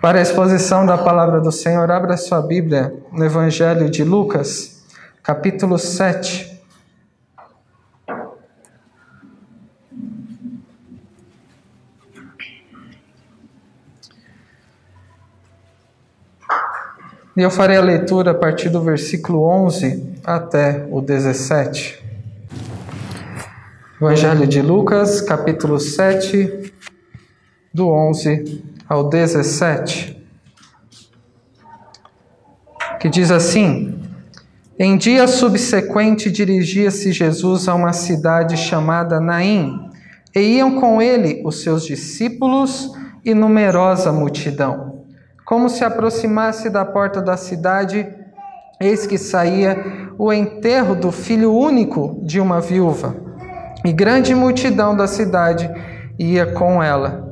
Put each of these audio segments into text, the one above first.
Para a exposição da palavra do Senhor, abra sua Bíblia no Evangelho de Lucas, capítulo 7. E eu farei a leitura a partir do versículo 11 até o 17. Evangelho de Lucas, capítulo 7, do 11 ao 17, que diz assim: Em dia subsequente dirigia-se Jesus a uma cidade chamada Naim, e iam com ele os seus discípulos e numerosa multidão. Como se aproximasse da porta da cidade, eis que saía o enterro do filho único de uma viúva, e grande multidão da cidade ia com ela.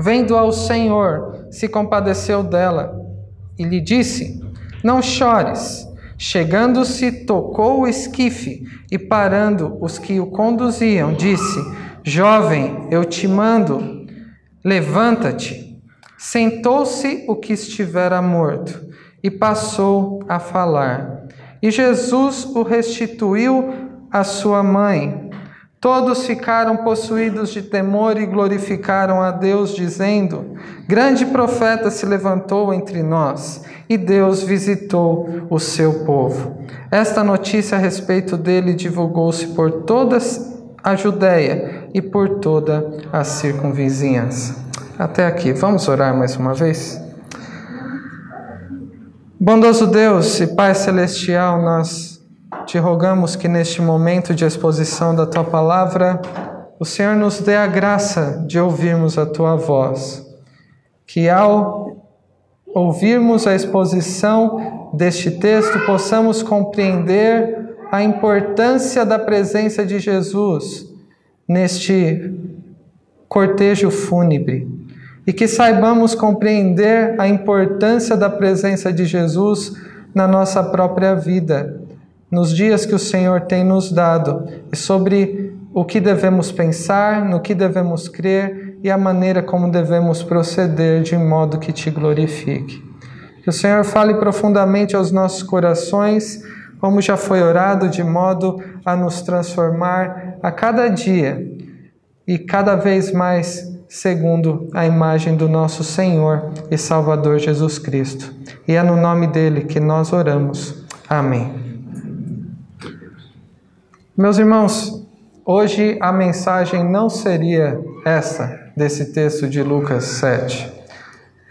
Vendo ao Senhor, se compadeceu dela e lhe disse: Não chores. Chegando-se, tocou o esquife e, parando os que o conduziam, disse: Jovem, eu te mando, levanta-te. Sentou-se o que estivera morto e passou a falar. E Jesus o restituiu à sua mãe. Todos ficaram possuídos de temor e glorificaram a Deus, dizendo: Grande profeta se levantou entre nós e Deus visitou o seu povo. Esta notícia a respeito dele divulgou-se por toda a Judéia e por toda a circunvizinhança. Até aqui, vamos orar mais uma vez? Bondoso Deus e Pai Celestial, nós te rogamos que neste momento de exposição da tua palavra, o Senhor nos dê a graça de ouvirmos a tua voz. Que ao ouvirmos a exposição deste texto, possamos compreender a importância da presença de Jesus neste cortejo fúnebre e que saibamos compreender a importância da presença de Jesus na nossa própria vida nos dias que o Senhor tem nos dado e sobre o que devemos pensar, no que devemos crer e a maneira como devemos proceder de modo que te glorifique. Que o Senhor fale profundamente aos nossos corações, como já foi orado, de modo a nos transformar a cada dia e cada vez mais segundo a imagem do nosso Senhor e Salvador Jesus Cristo. E é no nome dele que nós oramos. Amém. Meus irmãos, hoje a mensagem não seria essa desse texto de Lucas 7.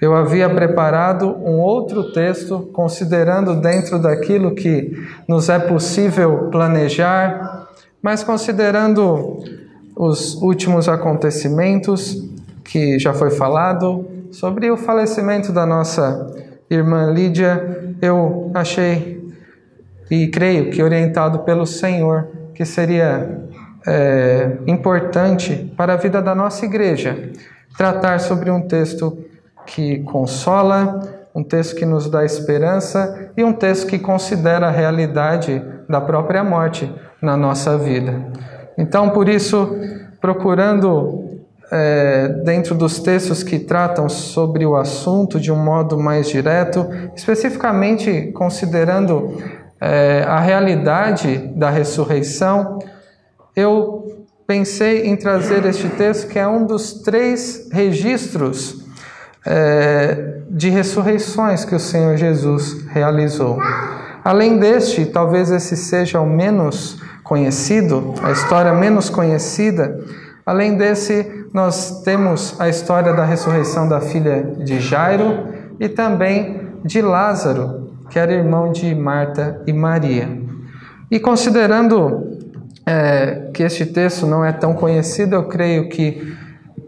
Eu havia preparado um outro texto, considerando dentro daquilo que nos é possível planejar, mas considerando os últimos acontecimentos que já foi falado sobre o falecimento da nossa irmã Lídia, eu achei e creio que orientado pelo Senhor que seria é, importante para a vida da nossa igreja tratar sobre um texto que consola, um texto que nos dá esperança e um texto que considera a realidade da própria morte na nossa vida. Então, por isso, procurando é, dentro dos textos que tratam sobre o assunto de um modo mais direto, especificamente considerando é, a realidade da ressurreição, eu pensei em trazer este texto, que é um dos três registros é, de ressurreições que o Senhor Jesus realizou. Além deste, talvez esse seja o menos conhecido, a história menos conhecida. Além desse, nós temos a história da ressurreição da filha de Jairo e também de Lázaro, que era irmão de Marta e Maria. E considerando é, que este texto não é tão conhecido, eu creio que,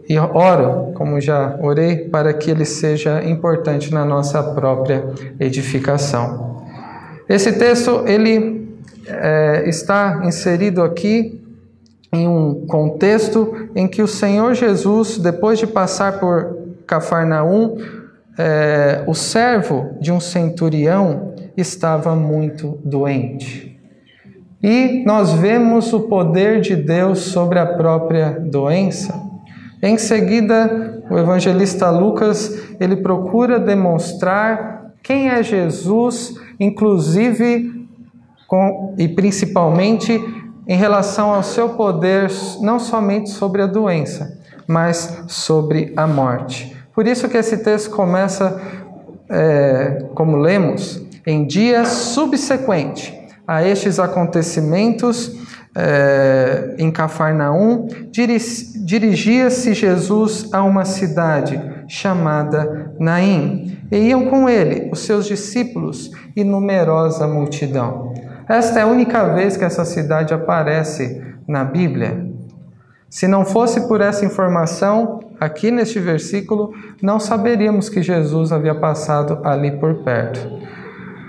e oro, como já orei, para que ele seja importante na nossa própria edificação. Esse texto, ele é, está inserido aqui em um contexto em que o Senhor Jesus, depois de passar por Cafarnaum, é, o servo de um centurião estava muito doente. E nós vemos o poder de Deus sobre a própria doença. Em seguida, o evangelista Lucas, ele procura demonstrar quem é Jesus, inclusive com, e principalmente em relação ao seu poder, não somente sobre a doença, mas sobre a morte. Por isso que esse texto começa, é, como lemos, em dia subsequente a estes acontecimentos é, em Cafarnaum, dirigia-se Jesus a uma cidade chamada Naim, e iam com ele os seus discípulos e numerosa multidão. Esta é a única vez que essa cidade aparece na Bíblia. Se não fosse por essa informação, aqui neste versículo, não saberíamos que Jesus havia passado ali por perto.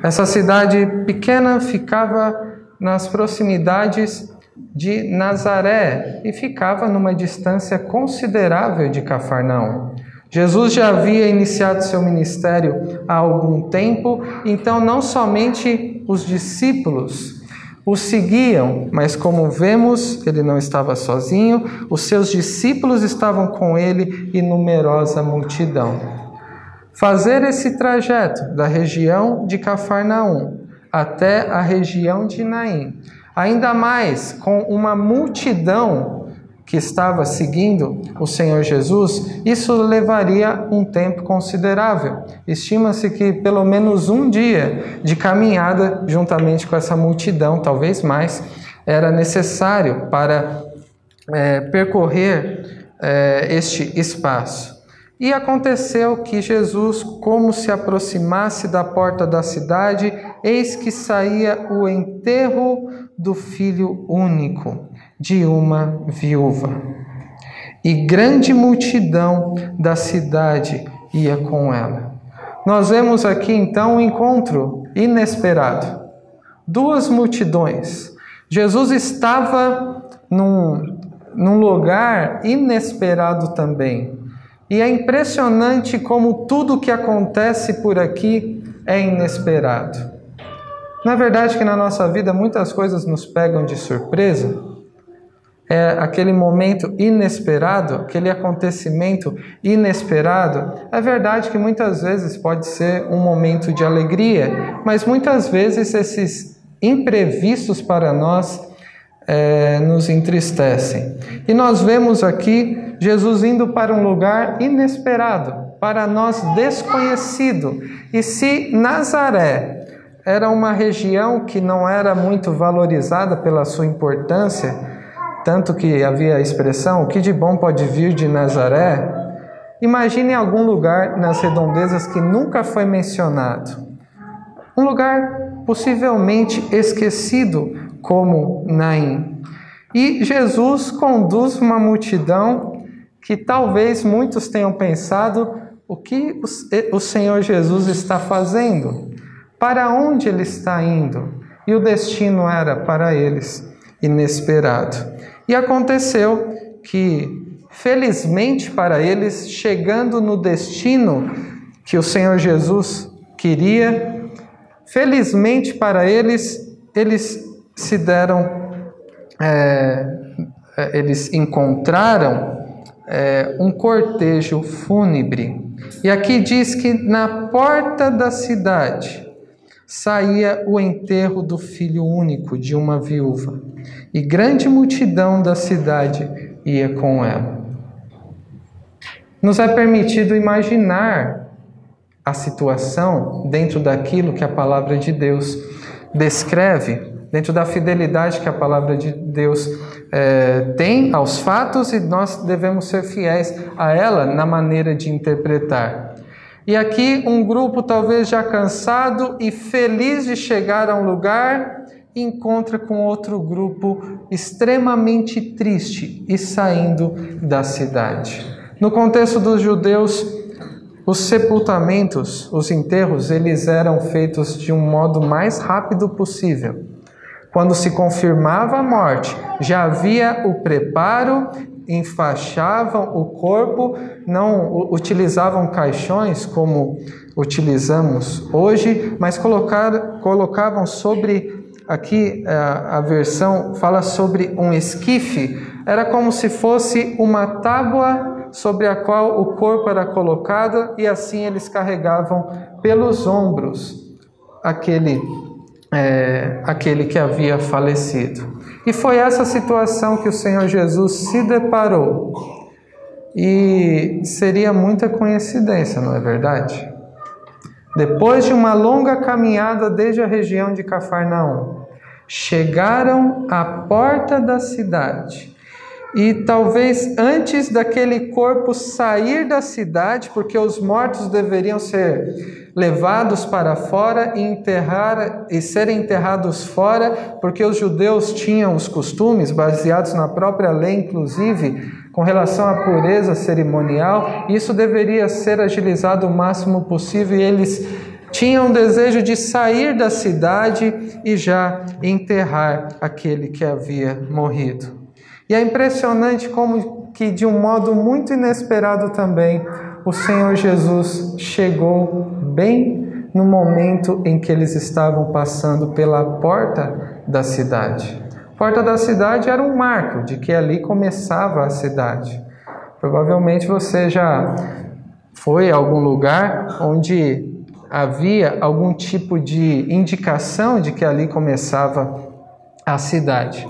Essa cidade pequena ficava nas proximidades de Nazaré e ficava numa distância considerável de Cafarnaum. Jesus já havia iniciado seu ministério há algum tempo, então não somente os discípulos o seguiam, mas como vemos, ele não estava sozinho, os seus discípulos estavam com ele e numerosa multidão. Fazer esse trajeto da região de Cafarnaum até a região de Naim, ainda mais com uma multidão que estava seguindo o Senhor Jesus, isso levaria um tempo considerável. Estima-se que pelo menos um dia de caminhada juntamente com essa multidão, talvez mais, era necessário para é, percorrer é, este espaço. E aconteceu que Jesus, como se aproximasse da porta da cidade, eis que saía o enterro do filho único de uma viúva. E grande multidão da cidade ia com ela. Nós vemos aqui então um encontro inesperado. Duas multidões. Jesus estava num, num lugar inesperado também. E é impressionante como tudo que acontece por aqui é inesperado. Na verdade que na nossa vida muitas coisas nos pegam de surpresa, é aquele momento inesperado, aquele acontecimento inesperado, é verdade que muitas vezes pode ser um momento de alegria, mas muitas vezes esses imprevistos para nós é, nos entristecem. E nós vemos aqui Jesus indo para um lugar inesperado, para nós desconhecido. E se Nazaré era uma região que não era muito valorizada pela sua importância, tanto que havia a expressão: o que de bom pode vir de Nazaré? Imagine algum lugar nas redondezas que nunca foi mencionado. Um lugar possivelmente esquecido, como Naim. E Jesus conduz uma multidão que talvez muitos tenham pensado: o que o Senhor Jesus está fazendo? Para onde ele está indo? E o destino era para eles inesperado. E aconteceu que, felizmente para eles, chegando no destino que o Senhor Jesus queria, felizmente para eles, eles se deram, é, é eles encontraram é, um cortejo fúnebre. E aqui diz que na porta da cidade saía o enterro do filho único de uma viúva, e grande multidão da cidade ia com ela. Nos é permitido imaginar a situação dentro daquilo que a palavra de Deus descreve, dentro da fidelidade que a palavra de Deus é, tem aos fatos e nós devemos ser fiéis a ela na maneira de interpretar. E aqui um grupo talvez já cansado e feliz de chegar a um lugar, encontra com outro grupo extremamente triste e saindo da cidade. No contexto dos judeus, os sepultamentos, os enterros, eles eram feitos de um modo mais rápido possível. Quando se confirmava a morte, já havia o preparo enfaixavam o corpo, não utilizavam caixões como utilizamos hoje, mas colocar, colocavam sobre aqui a, a versão fala sobre um esquife, era como se fosse uma tábua sobre a qual o corpo era colocado, e assim eles carregavam pelos ombros aquele, é, aquele que havia falecido. E foi essa situação que o Senhor Jesus se deparou. E seria muita coincidência, não é verdade? Depois de uma longa caminhada desde a região de Cafarnaum, chegaram à porta da cidade. E talvez antes daquele corpo sair da cidade, porque os mortos deveriam ser levados para fora e enterrar e serem enterrados fora, porque os judeus tinham os costumes baseados na própria lei, inclusive, com relação à pureza cerimonial, isso deveria ser agilizado o máximo possível e eles tinham o desejo de sair da cidade e já enterrar aquele que havia morrido. E é impressionante como que de um modo muito inesperado também o Senhor Jesus chegou bem no momento em que eles estavam passando pela porta da cidade porta da cidade era um marco de que ali começava a cidade. Provavelmente você já foi a algum lugar onde havia algum tipo de indicação de que ali começava a cidade.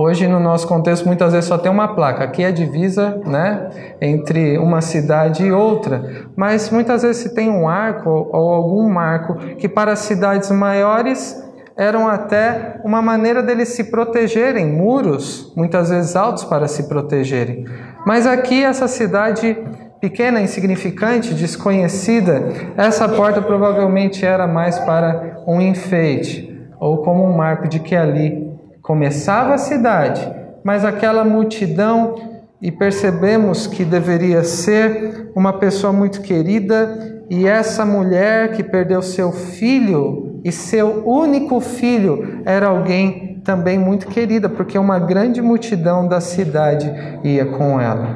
Hoje, no nosso contexto, muitas vezes só tem uma placa. Aqui é a divisa né, entre uma cidade e outra. Mas muitas vezes se tem um arco ou algum marco que para cidades maiores eram até uma maneira deles se protegerem, muros, muitas vezes altos para se protegerem. Mas aqui, essa cidade pequena, insignificante, desconhecida, essa porta provavelmente era mais para um enfeite, ou como um marco de que ali começava a cidade, mas aquela multidão, e percebemos que deveria ser uma pessoa muito querida, e essa mulher que perdeu seu filho e seu único filho era alguém também muito querida, porque uma grande multidão da cidade ia com ela.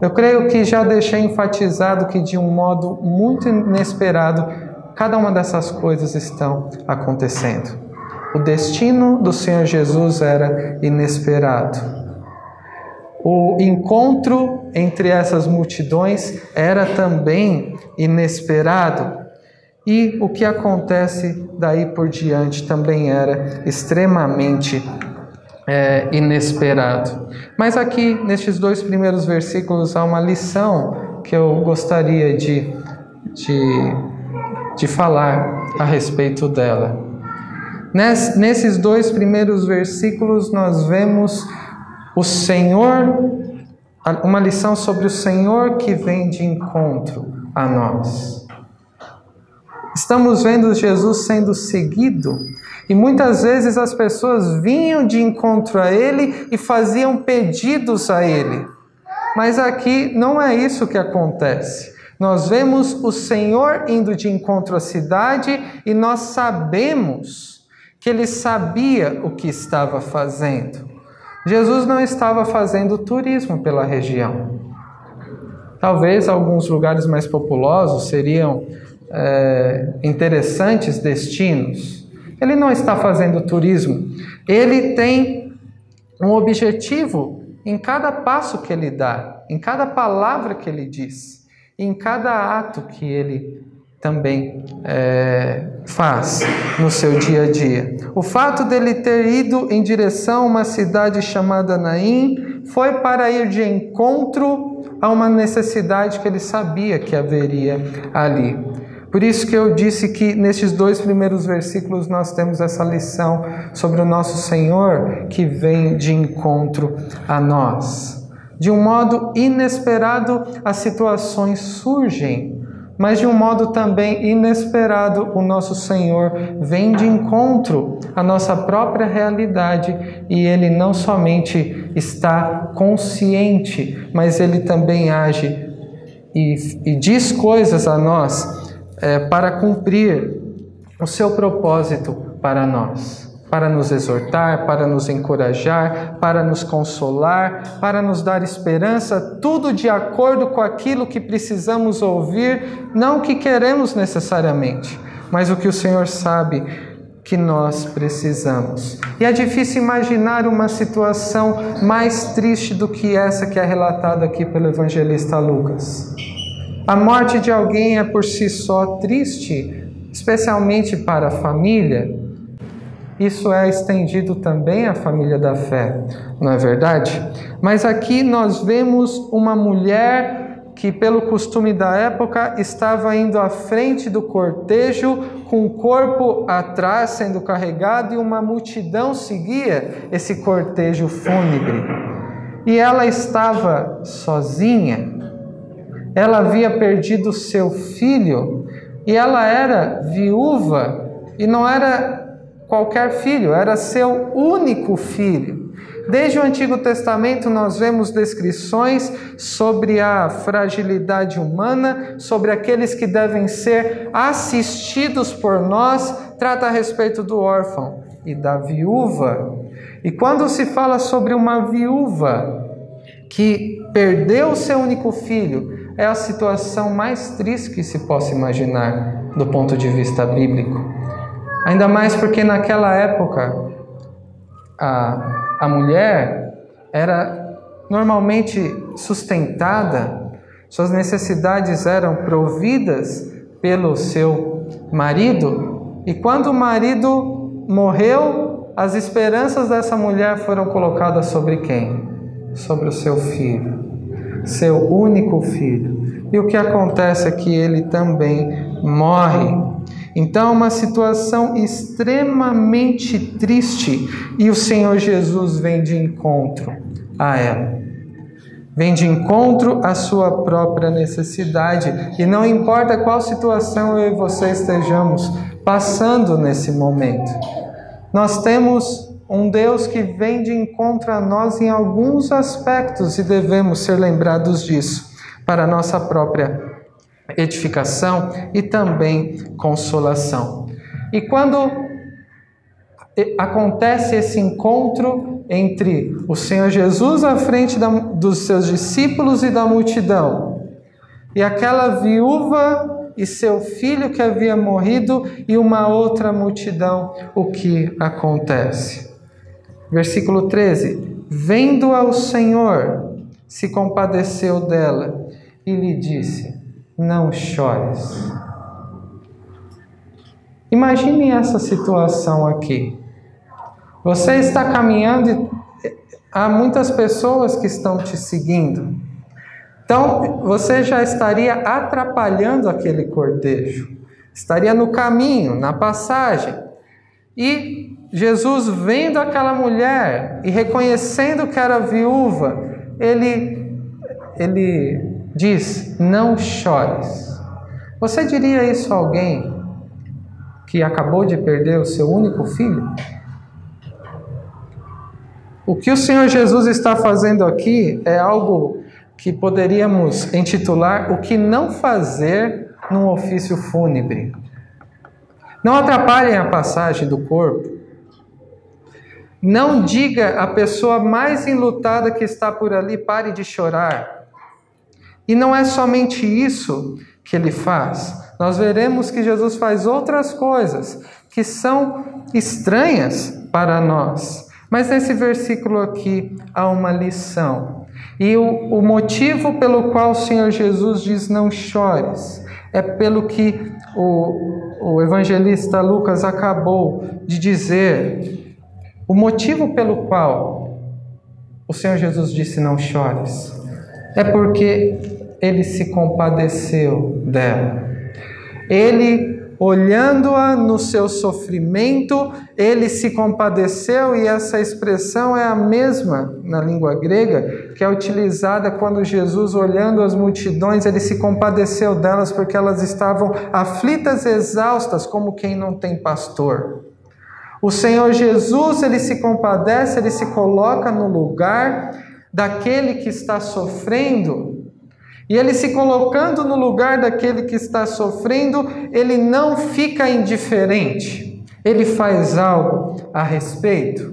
Eu creio que já deixei enfatizado que de um modo muito inesperado, cada uma dessas coisas estão acontecendo. O destino do Senhor Jesus era inesperado. O encontro entre essas multidões era também inesperado. E o que acontece daí por diante também era extremamente é, inesperado. Mas aqui, nestes dois primeiros versículos, há uma lição que eu gostaria de, de, de falar a respeito dela. Nesses dois primeiros versículos, nós vemos o Senhor, uma lição sobre o Senhor que vem de encontro a nós. Estamos vendo Jesus sendo seguido e muitas vezes as pessoas vinham de encontro a Ele e faziam pedidos a Ele. Mas aqui não é isso que acontece. Nós vemos o Senhor indo de encontro à cidade e nós sabemos que ele sabia o que estava fazendo. Jesus não estava fazendo turismo pela região. Talvez alguns lugares mais populosos seriam é, interessantes destinos. Ele não está fazendo turismo, ele tem um objetivo em cada passo que ele dá, em cada palavra que ele diz, em cada ato que ele também é, faz no seu dia a dia. O fato dele ter ido em direção a uma cidade chamada Naim foi para ir de encontro a uma necessidade que ele sabia que haveria ali. Por isso que eu disse que nestes dois primeiros versículos nós temos essa lição sobre o nosso Senhor que vem de encontro a nós. De um modo inesperado, as situações surgem, mas de um modo também inesperado, o nosso Senhor vem de encontro à nossa própria realidade e ele não somente está consciente, mas ele também age e, e diz coisas a nós é, para cumprir o seu propósito para nós, para nos exortar, para nos encorajar, para nos consolar, para nos dar esperança, tudo de acordo com aquilo que precisamos ouvir, não o que queremos necessariamente, mas o que o Senhor sabe que nós precisamos. E é difícil imaginar uma situação mais triste do que essa que é relatada aqui pelo evangelista Lucas. A morte de alguém é por si só triste, especialmente para a família. Isso é estendido também à família da fé, não é verdade? Mas aqui nós vemos uma mulher que, pelo costume da época, estava indo à frente do cortejo, com o corpo atrás sendo carregado, e uma multidão seguia esse cortejo fúnebre. E ela estava sozinha, ela havia perdido seu filho, e ela era viúva, e não era qualquer filho, era seu único filho. Desde o Antigo Testamento, nós vemos descrições sobre a fragilidade humana, sobre aqueles que devem ser assistidos por nós, trata a respeito do órfão e da viúva. E quando se fala sobre uma viúva que perdeu seu único filho, é a situação mais triste que se possa imaginar do ponto de vista bíblico. Ainda mais porque naquela época a a mulher era normalmente sustentada, suas necessidades eram providas pelo seu marido, e quando o marido morreu, as esperanças dessa mulher foram colocadas sobre quem? Sobre o seu filho, seu único filho. E o que acontece é que ele também morre. Então, uma situação extremamente triste e o Senhor Jesus vem de encontro a ela. Vem de encontro à sua própria necessidade. E não importa qual situação eu e você estejamos passando nesse momento, nós temos um Deus que vem de encontro a nós em alguns aspectos e devemos ser lembrados disso para a nossa própria edificação e também consolação. E quando acontece esse encontro entre o Senhor Jesus à frente da, dos seus discípulos e da multidão, e aquela viúva e seu filho que havia morrido, e uma outra multidão, o que acontece? Versículo 13: Vendo ao Senhor, se compadeceu dela e lhe disse: não chores. Imagine essa situação aqui. Você está caminhando e há muitas pessoas que estão te seguindo. Então, você já estaria atrapalhando aquele cortejo, estaria no caminho, na passagem. E Jesus, vendo aquela mulher e reconhecendo que era viúva, ele, ele diz: Não chores. Você diria isso a alguém que acabou de perder o seu único filho? O que o Senhor Jesus está fazendo aqui é algo que poderíamos intitular o que não fazer num ofício fúnebre. Não atrapalhem a passagem do corpo. Não diga à pessoa mais enlutada que está por ali, pare de chorar. E não é somente isso que ele faz. Nós veremos que Jesus faz outras coisas que são estranhas para nós. Mas nesse versículo aqui há uma lição. E o, o motivo pelo qual o Senhor Jesus diz não chores é pelo que o, o evangelista Lucas acabou de dizer. O motivo pelo qual o Senhor Jesus disse não chores é porque ele se compadeceu dela. Ele, olhando-a no seu sofrimento, ele se compadeceu, e essa expressão é a mesma na língua grega que é utilizada quando Jesus, olhando as multidões, ele se compadeceu delas porque elas estavam aflitas, exaustas, como quem não tem pastor. O Senhor Jesus, ele se compadece, ele se coloca no lugar daquele que está sofrendo e ele se colocando no lugar daquele que está sofrendo, ele não fica indiferente, ele faz algo a respeito.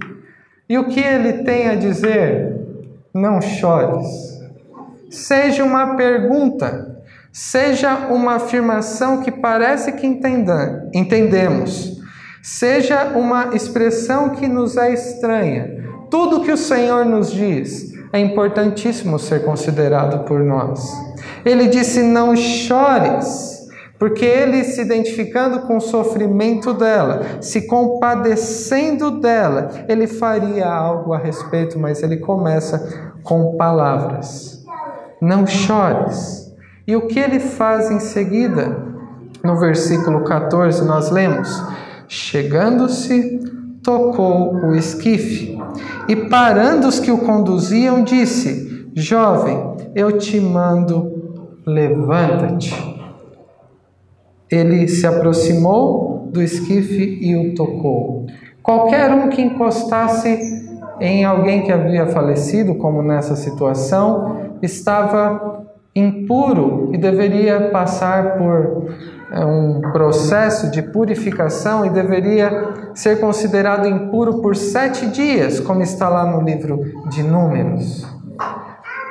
E o que ele tem a dizer? Não chores. Seja uma pergunta, seja uma afirmação que parece que entenda, entendemos. seja uma expressão que nos é estranha. Tudo que o Senhor nos diz é importantíssimo ser considerado por nós. Ele disse: Não chores, porque ele se identificando com o sofrimento dela, se compadecendo dela, ele faria algo a respeito, mas ele começa com palavras. Não chores. E o que ele faz em seguida? No versículo 14, nós lemos: Chegando-se, tocou o esquife e, parando os que o conduziam, disse: Jovem, eu te mando, levanta-te. Ele se aproximou do esquife e o tocou. Qualquer um que encostasse em alguém que havia falecido, como nessa situação, estava impuro e deveria passar por um processo de purificação e deveria ser considerado impuro por sete dias, como está lá no livro de Números.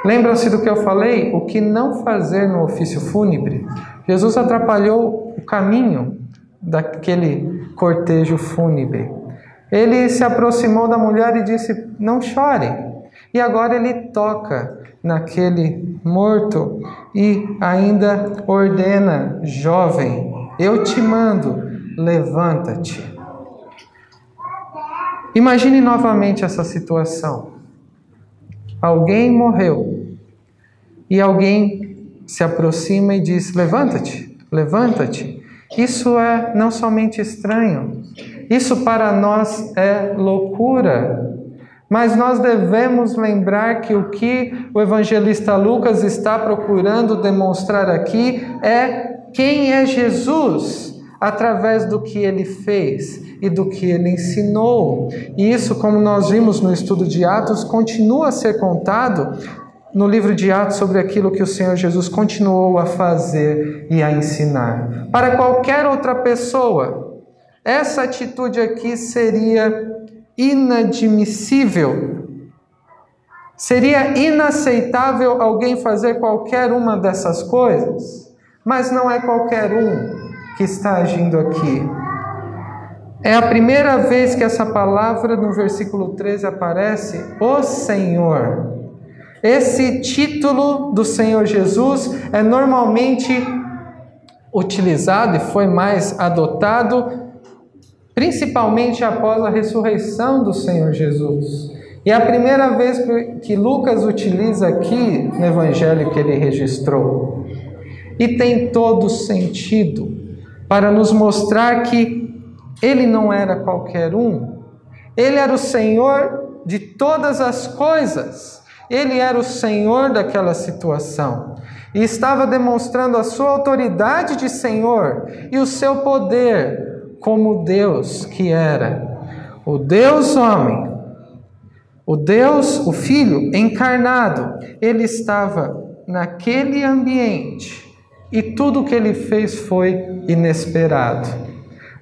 Lembram-se do que eu falei? O que não fazer no ofício fúnebre? Jesus atrapalhou o caminho daquele cortejo fúnebre. Ele se aproximou da mulher e disse: Não chore. E agora ele toca naquele morto e ainda ordena: jovem, eu te mando, levanta-te. Imagine novamente essa situação. Alguém morreu e alguém se aproxima e diz: levanta-te, levanta-te. Isso é não somente estranho, isso para nós é loucura. Mas nós devemos lembrar que o que o evangelista Lucas está procurando demonstrar aqui é quem é Jesus através do que ele fez e do que ele ensinou. E isso, como nós vimos no estudo de Atos, continua a ser contado no livro de Atos sobre aquilo que o Senhor Jesus continuou a fazer e a ensinar. Para qualquer outra pessoa, essa atitude aqui seria inadmissível. Seria inaceitável alguém fazer qualquer uma dessas coisas, mas não é qualquer um que está agindo aqui. É a primeira vez que essa palavra no versículo 13 aparece, o Senhor. Esse título do Senhor Jesus é normalmente utilizado e foi mais adotado principalmente após a ressurreição do Senhor Jesus. E é a primeira vez que Lucas utiliza aqui no evangelho que ele registrou. E tem todo sentido para nos mostrar que ele não era qualquer um, ele era o Senhor de todas as coisas, ele era o Senhor daquela situação e estava demonstrando a sua autoridade de Senhor e o seu poder como Deus que era, o Deus homem, o Deus, o Filho encarnado, ele estava naquele ambiente e tudo o que ele fez foi inesperado.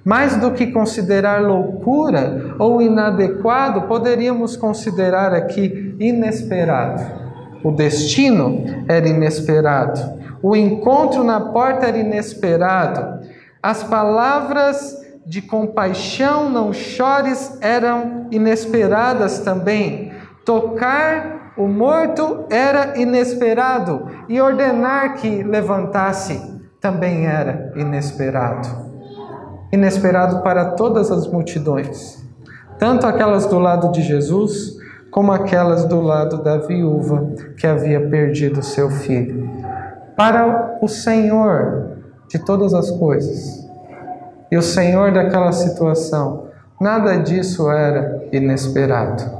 Mais do que considerar loucura ou inadequado, poderíamos considerar aqui inesperado. O destino era inesperado, o encontro na porta era inesperado, as palavras de compaixão, não chores, eram inesperadas também. Tocar o morto era inesperado e ordenar que levantasse também era inesperado. Inesperado para todas as multidões, tanto aquelas do lado de Jesus, como aquelas do lado da viúva que havia perdido seu filho. Para o Senhor de todas as coisas, e o Senhor daquela situação. Nada disso era inesperado.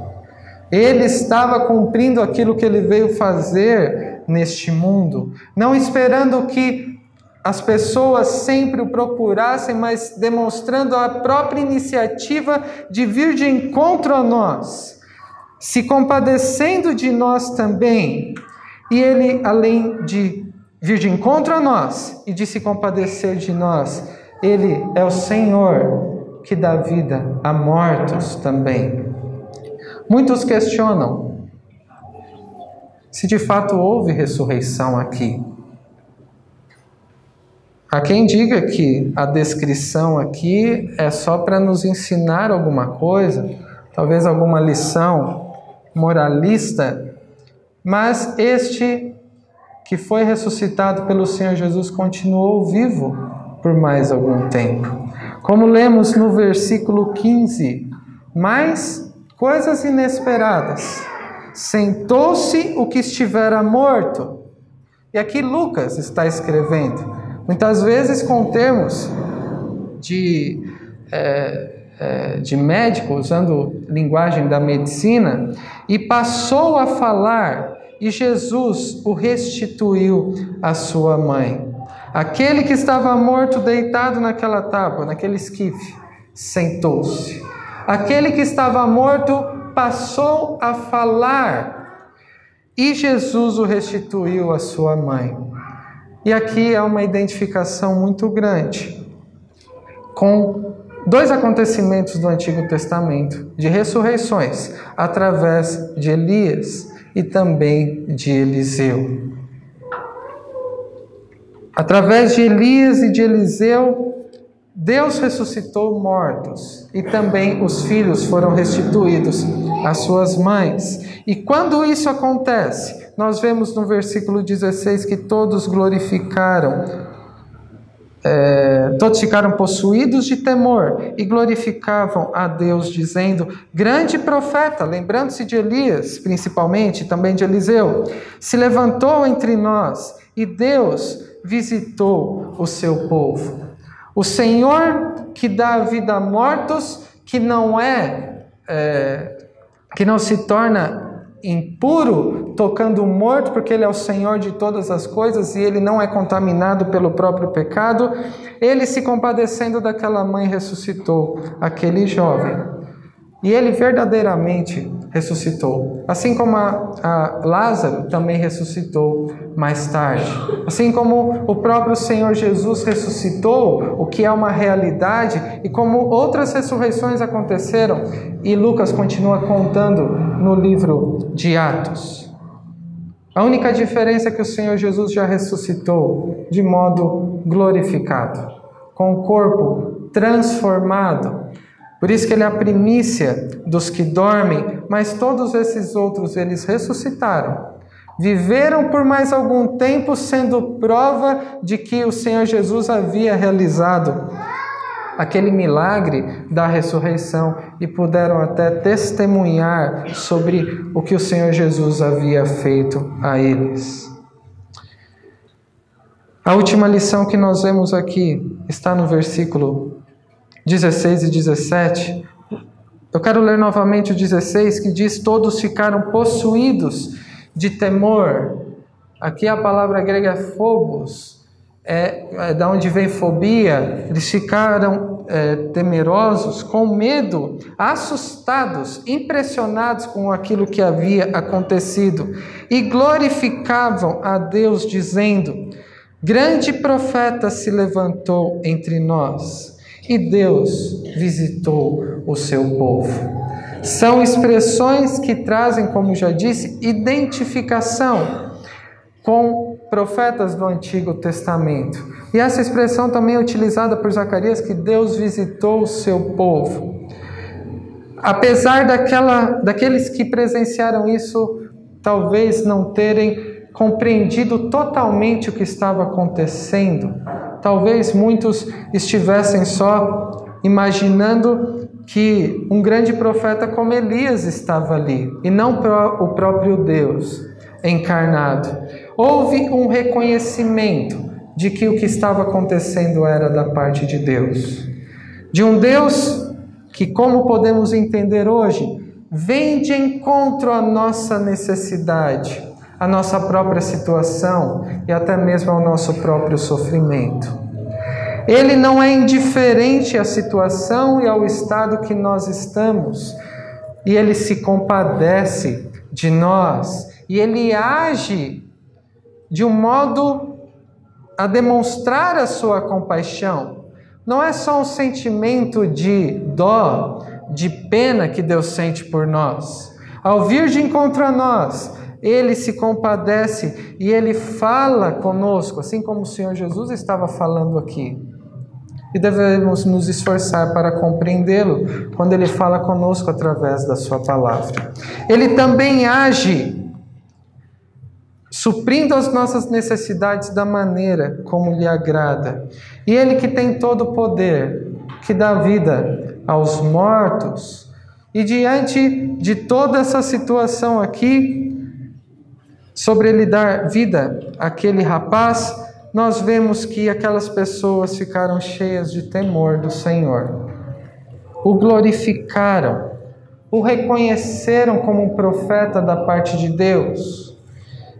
Ele estava cumprindo aquilo que ele veio fazer neste mundo, não esperando que as pessoas sempre o procurassem, mas demonstrando a própria iniciativa de vir de encontro a nós, se compadecendo de nós também. E ele, além de vir de encontro a nós e de se compadecer de nós, ele é o Senhor que dá vida a mortos também. Muitos questionam se de fato houve ressurreição aqui. Há quem diga que a descrição aqui é só para nos ensinar alguma coisa, talvez alguma lição moralista, mas este que foi ressuscitado pelo Senhor Jesus continuou vivo por mais algum tempo. Como lemos no versículo 15, mais coisas inesperadas. Sentou-se o que estivera morto. E aqui Lucas está escrevendo. Muitas vezes com termos de, é, é, de médico, usando linguagem da medicina, e passou a falar, e Jesus o restituiu à sua mãe. Aquele que estava morto deitado naquela tábua, naquele esquife, sentou-se. Aquele que estava morto passou a falar, e Jesus o restituiu à sua mãe. E aqui é uma identificação muito grande com dois acontecimentos do Antigo Testamento, de ressurreições, através de Elias e também de Eliseu. Através de Elias e de Eliseu, Deus ressuscitou mortos e também os filhos foram restituídos às suas mães. E quando isso acontece, nós vemos no versículo 16 que todos glorificaram, é, todos ficaram possuídos de temor e glorificavam a Deus, dizendo: Grande profeta, lembrando-se de Elias, principalmente, também de Eliseu, se levantou entre nós e Deus visitou o seu povo. O Senhor que dá vida a mortos, que não é, é que não se torna impuro, tocando o morto, porque ele é o Senhor de todas as coisas e ele não é contaminado pelo próprio pecado, ele se compadecendo daquela mãe ressuscitou aquele jovem. E ele verdadeiramente ressuscitou. Assim como a, a, Lázaro também ressuscitou mais tarde. Assim como o próprio Senhor Jesus ressuscitou, o que é uma realidade, e como outras ressurreições aconteceram, e Lucas continua contando no livro de Atos. A única diferença é que o Senhor Jesus já ressuscitou de modo glorificado, com o corpo transformado por isso que ele é a primícia dos que dormem, mas todos esses outros eles ressuscitaram. Viveram por mais algum tempo sendo prova de que o Senhor Jesus havia realizado aquele milagre da ressurreição e puderam até testemunhar sobre o que o Senhor Jesus havia feito a eles. A última lição que nós vemos aqui está no versículo 16 e 17. Eu quero ler novamente o 16 que diz: Todos ficaram possuídos de temor. Aqui a palavra grega é phobos, é, é da onde vem fobia. Eles ficaram é, temerosos, com medo, assustados, impressionados com aquilo que havia acontecido e glorificavam a Deus, dizendo: Grande profeta se levantou entre nós e Deus visitou o seu povo. São expressões que trazem, como já disse, identificação com profetas do Antigo Testamento. E essa expressão também é utilizada por Zacarias, que Deus visitou o seu povo. Apesar daquela, daqueles que presenciaram isso, talvez não terem compreendido totalmente o que estava acontecendo, talvez muitos estivessem só imaginando que um grande profeta como Elias estava ali e não o próprio Deus encarnado. Houve um reconhecimento de que o que estava acontecendo era da parte de Deus. De um Deus que, como podemos entender hoje, vem de encontro à nossa necessidade a nossa própria situação e até mesmo ao nosso próprio sofrimento. Ele não é indiferente à situação e ao estado que nós estamos, e ele se compadece de nós, e ele age de um modo a demonstrar a sua compaixão. Não é só um sentimento de dó, de pena que Deus sente por nós. Ao vir de encontro a nós, ele se compadece e ele fala conosco, assim como o Senhor Jesus estava falando aqui. E devemos nos esforçar para compreendê-lo quando ele fala conosco através da sua palavra. Ele também age suprindo as nossas necessidades da maneira como lhe agrada. E ele que tem todo o poder, que dá vida aos mortos. E diante de toda essa situação aqui, sobre ele dar vida àquele rapaz, nós vemos que aquelas pessoas ficaram cheias de temor do Senhor. O glorificaram, o reconheceram como um profeta da parte de Deus.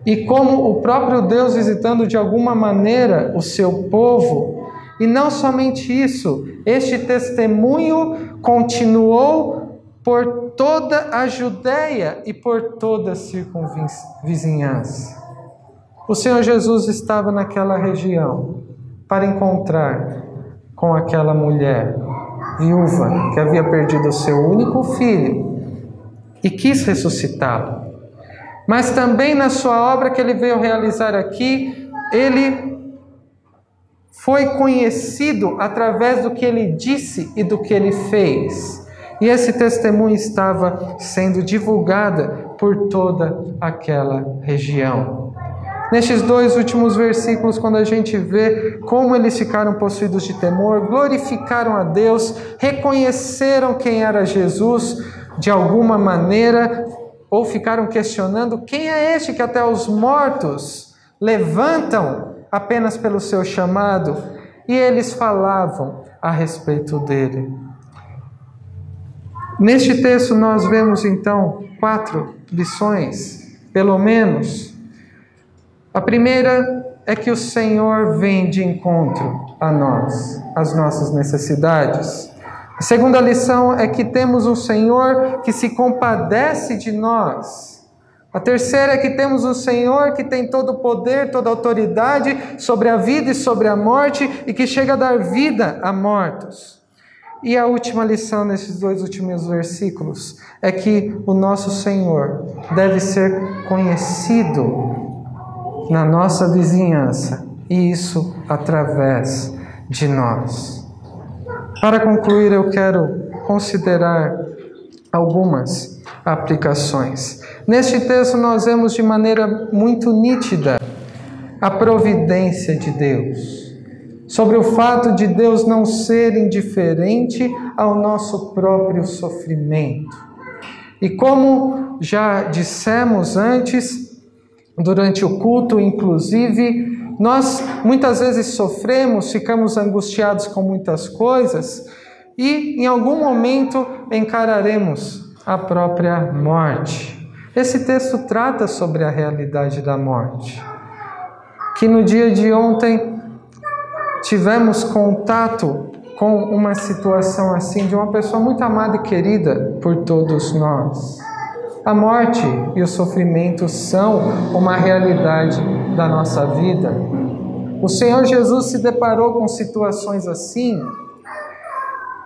E como o próprio Deus visitando de alguma maneira o seu povo, e não somente isso, este testemunho continuou por toda a Judéia e por toda a circunvizinhança. O Senhor Jesus estava naquela região para encontrar com aquela mulher viúva que havia perdido seu único filho e quis ressuscitá-lo. Mas também na sua obra que ele veio realizar aqui, ele foi conhecido através do que ele disse e do que ele fez. E esse testemunho estava sendo divulgado por toda aquela região. Nestes dois últimos versículos, quando a gente vê como eles ficaram possuídos de temor, glorificaram a Deus, reconheceram quem era Jesus de alguma maneira, ou ficaram questionando quem é este que até os mortos levantam apenas pelo seu chamado, e eles falavam a respeito dele. Neste texto, nós vemos então quatro lições, pelo menos a primeira é que o Senhor vem de encontro a nós, às nossas necessidades. A segunda lição é que temos um Senhor que se compadece de nós. A terceira é que temos um Senhor que tem todo o poder, toda a autoridade sobre a vida e sobre a morte e que chega a dar vida a mortos. E a última lição nesses dois últimos versículos é que o nosso Senhor deve ser conhecido na nossa vizinhança, e isso através de nós. Para concluir, eu quero considerar algumas aplicações. Neste texto, nós vemos de maneira muito nítida a providência de Deus, sobre o fato de Deus não ser indiferente ao nosso próprio sofrimento. E como já dissemos antes, durante o culto, inclusive, nós muitas vezes sofremos, ficamos angustiados com muitas coisas e em algum momento encararemos a própria morte. Esse texto trata sobre a realidade da morte. Que no dia de ontem tivemos contato com uma situação assim de uma pessoa muito amada e querida por todos nós. A morte e o sofrimento são uma realidade da nossa vida. O Senhor Jesus se deparou com situações assim,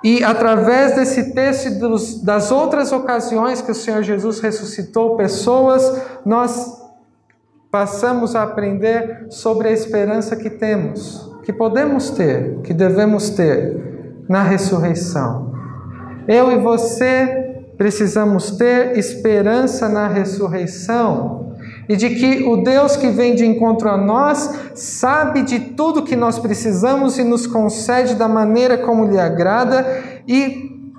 e através desse texto e das outras ocasiões que o Senhor Jesus ressuscitou pessoas, nós passamos a aprender sobre a esperança que temos, que podemos ter, que devemos ter na ressurreição. Eu e você precisamos ter esperança na ressurreição e de que o Deus que vem de encontro a nós sabe de tudo que nós precisamos e nos concede da maneira como lhe agrada e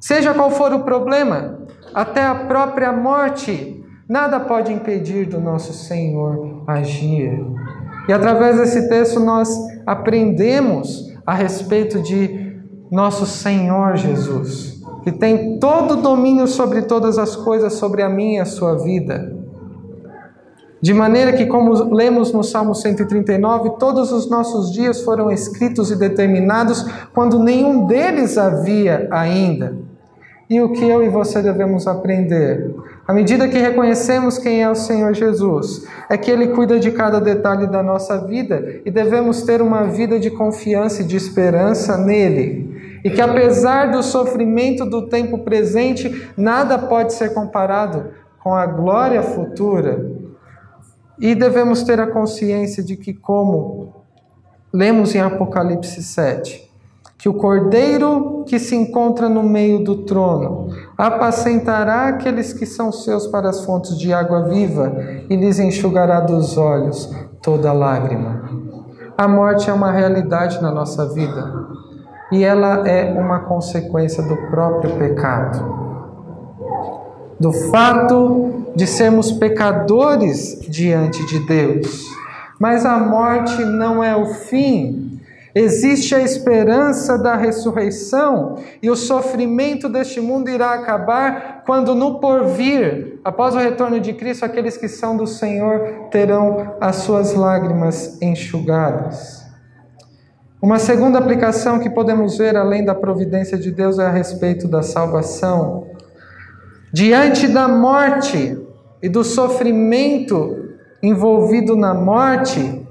seja qual for o problema, até a própria morte, nada pode impedir do nosso Senhor agir. E através desse texto nós aprendemos a respeito de nosso Senhor Jesus que tem todo o domínio sobre todas as coisas, sobre a minha e a sua vida. De maneira que, como lemos no Salmo 139, todos os nossos dias foram escritos e determinados quando nenhum deles havia ainda. E o que eu e você devemos aprender? À medida que reconhecemos quem é o Senhor Jesus, é que Ele cuida de cada detalhe da nossa vida e devemos ter uma vida de confiança e de esperança nele e que apesar do sofrimento do tempo presente, nada pode ser comparado com a glória futura. E devemos ter a consciência de que, como lemos em Apocalipse 7, que o cordeiro que se encontra no meio do trono apacentará aqueles que são seus para as fontes de água viva e lhes enxugará dos olhos toda lágrima. A morte é uma realidade na nossa vida e ela é uma consequência do próprio pecado. Do fato de sermos pecadores diante de Deus. Mas a morte não é o fim Existe a esperança da ressurreição e o sofrimento deste mundo irá acabar quando no porvir, após o retorno de Cristo, aqueles que são do Senhor terão as suas lágrimas enxugadas. Uma segunda aplicação que podemos ver além da providência de Deus é a respeito da salvação. Diante da morte e do sofrimento envolvido na morte,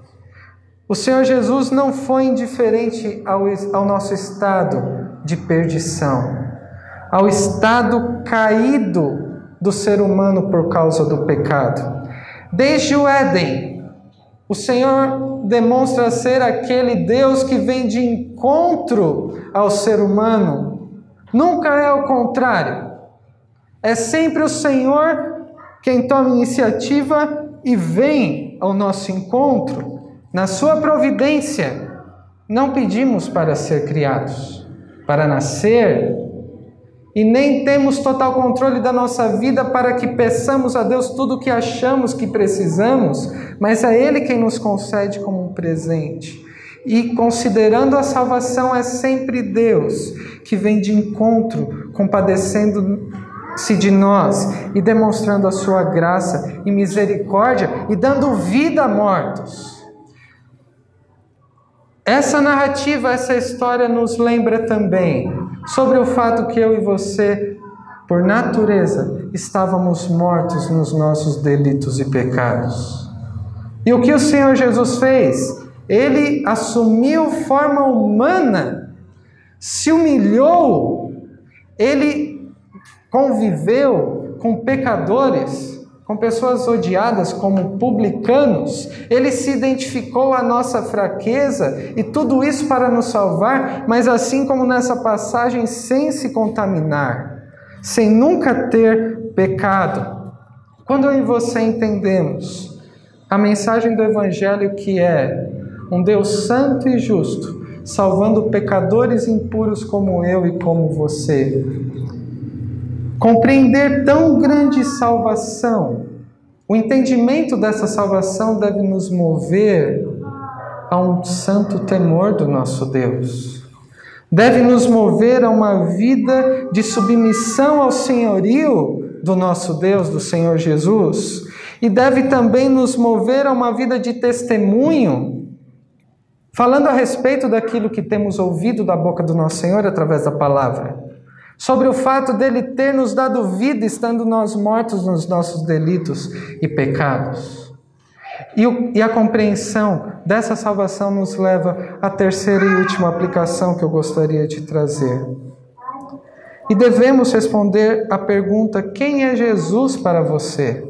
o Senhor Jesus não foi indiferente ao, ao nosso estado de perdição, ao estado caído do ser humano por causa do pecado. Desde o Éden, o Senhor demonstra ser aquele Deus que vem de encontro ao ser humano. Nunca é o contrário. É sempre o Senhor quem toma iniciativa e vem ao nosso encontro. Na sua providência, não pedimos para ser criados, para nascer, e nem temos total controle da nossa vida para que peçamos a Deus tudo o que achamos que precisamos, mas é Ele quem nos concede como um presente. E considerando a salvação, é sempre Deus que vem de encontro, compadecendo-se de nós e demonstrando a sua graça e misericórdia e dando vida a mortos. Essa narrativa, essa história nos lembra também sobre o fato que eu e você, por natureza, estávamos mortos nos nossos delitos e pecados. E o que o Senhor Jesus fez? Ele assumiu forma humana, se humilhou, ele conviveu com pecadores com pessoas odiadas como publicanos, ele se identificou a nossa fraqueza e tudo isso para nos salvar, mas assim como nessa passagem, sem se contaminar, sem nunca ter pecado. Quando eu e você entendemos a mensagem do Evangelho que é um Deus santo e justo, salvando pecadores impuros como eu e como você, Compreender tão grande salvação, o entendimento dessa salvação deve nos mover a um santo temor do nosso Deus. Deve nos mover a uma vida de submissão ao senhorio do nosso Deus, do Senhor Jesus, e deve também nos mover a uma vida de testemunho, falando a respeito daquilo que temos ouvido da boca do nosso Senhor através da palavra sobre o fato dele ter nos dado vida estando nós mortos nos nossos delitos e pecados. E, o, e, a compreensão dessa salvação nos leva à terceira e última aplicação que eu gostaria de trazer. E devemos responder a pergunta: quem é Jesus para você?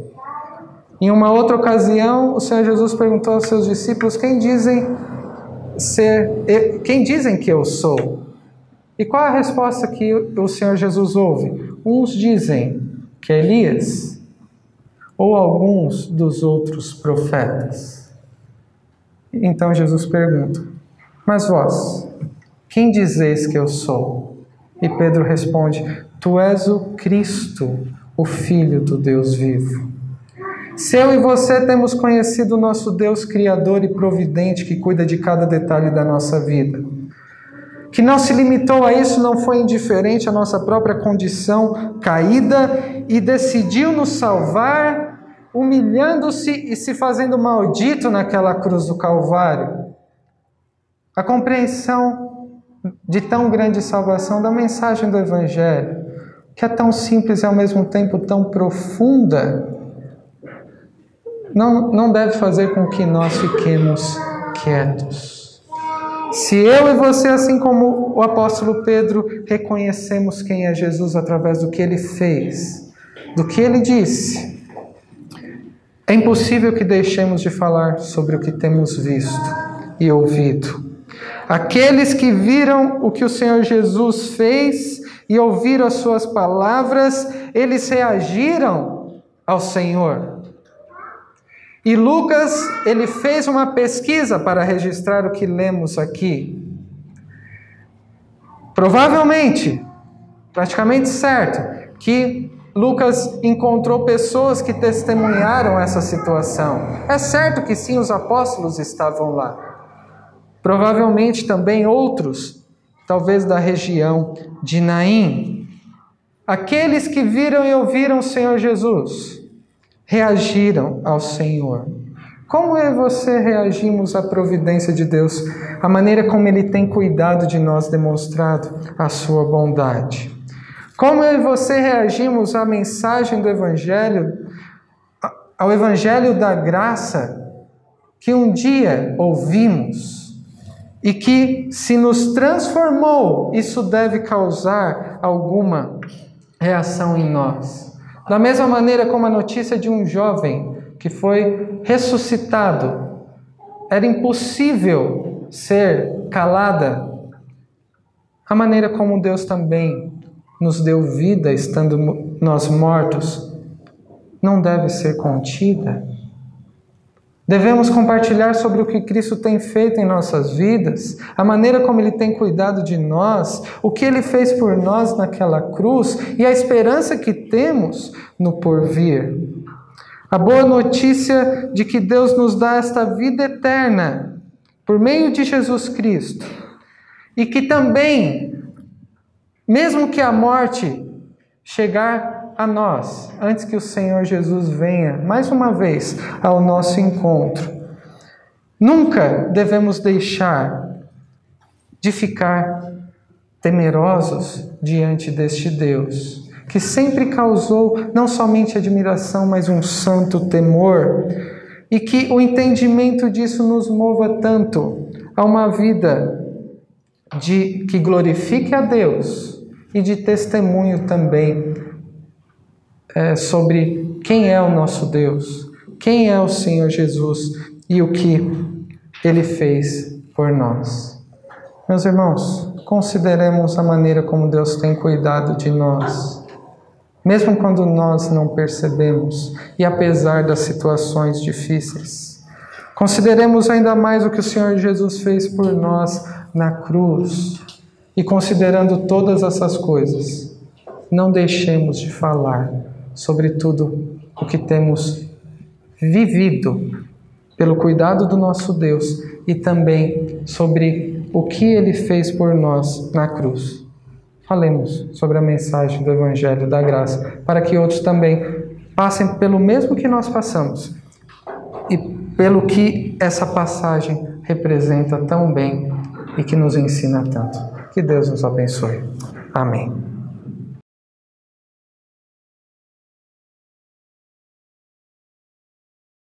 Em uma outra ocasião, o Senhor Jesus perguntou aos seus discípulos: quem dizem ser, quem dizem que eu sou? E qual a resposta que o Senhor Jesus ouve? Uns dizem que é Elias, ou alguns dos outros profetas. Então Jesus pergunta: Mas vós, quem dizeis que eu sou? E Pedro responde: Tu és o Cristo, o Filho do Deus vivo. Se eu e você temos conhecido o nosso Deus Criador e Providente que cuida de cada detalhe da nossa vida, que não se limitou a isso, não foi indiferente à nossa própria condição caída e decidiu nos salvar, humilhando-se e se fazendo maldito naquela cruz do Calvário. A compreensão de tão grande salvação da mensagem do Evangelho, que é tão simples e ao mesmo tempo tão profunda, não, não deve fazer com que nós fiquemos quietos. Se eu e você, assim como o apóstolo Pedro, reconhecemos quem é Jesus através do que ele fez, do que ele disse, É impossível que deixemos de falar sobre o que temos visto e ouvido. Aqueles que viram o que o Senhor Jesus fez e ouviram as suas palavras, eles reagiram ao Senhor. E Lucas, ele fez uma pesquisa para registrar o que lemos aqui. Provavelmente, praticamente certo, que Lucas encontrou pessoas que testemunharam essa situação. É certo que sim, os apóstolos estavam lá. Provavelmente também outros, talvez da região de Naim. Aqueles que viram e ouviram o Senhor Jesus reagiram ao Senhor. Como e você reagimos à providência de Deus, a maneira como Ele tem cuidado de nós, demonstrado a sua bondade? Como e você reagimos à mensagem do Evangelho, ao Evangelho da graça que um dia ouvimos e que, se nos transformou, isso deve causar alguma reação em nós? Da mesma maneira como a notícia de um jovem que foi ressuscitado era impossível ser calada, a maneira como Deus também nos deu vida estando nós mortos não deve ser contida. Devemos compartilhar sobre o que Cristo tem feito em nossas vidas, a maneira como Ele tem cuidado de nós, o que Ele fez por nós naquela cruz e a esperança que temos no porvir. A boa notícia de que Deus nos dá esta vida eterna por meio de Jesus Cristo e que também, mesmo que a morte chegar a nós, antes que o Senhor Jesus venha mais uma vez ao nosso encontro. Nunca devemos deixar de ficar temerosos diante deste Deus, que sempre causou não somente admiração, mas um santo temor, e que o entendimento disso nos mova tanto a uma vida de que glorifique a Deus e de testemunho também é, sobre quem é o nosso Deus, quem é o Senhor Jesus e o que ele fez por nós. Meus irmãos, consideremos a maneira como Deus tem cuidado de nós, mesmo quando nós não percebemos e apesar das situações difíceis. Consideremos ainda mais o que o Senhor Jesus fez por nós na cruz. E considerando todas essas coisas, não deixemos de falar sobre tudo o que temos vivido pelo cuidado do nosso Deus e também sobre o que ele fez por nós na cruz. Falemos sobre a mensagem do Evangelho da Graça, para que outros também passem pelo mesmo que nós passamos e pelo que essa passagem representa tão bem e que nos ensina tanto. Que Deus nos abençoe. Amém.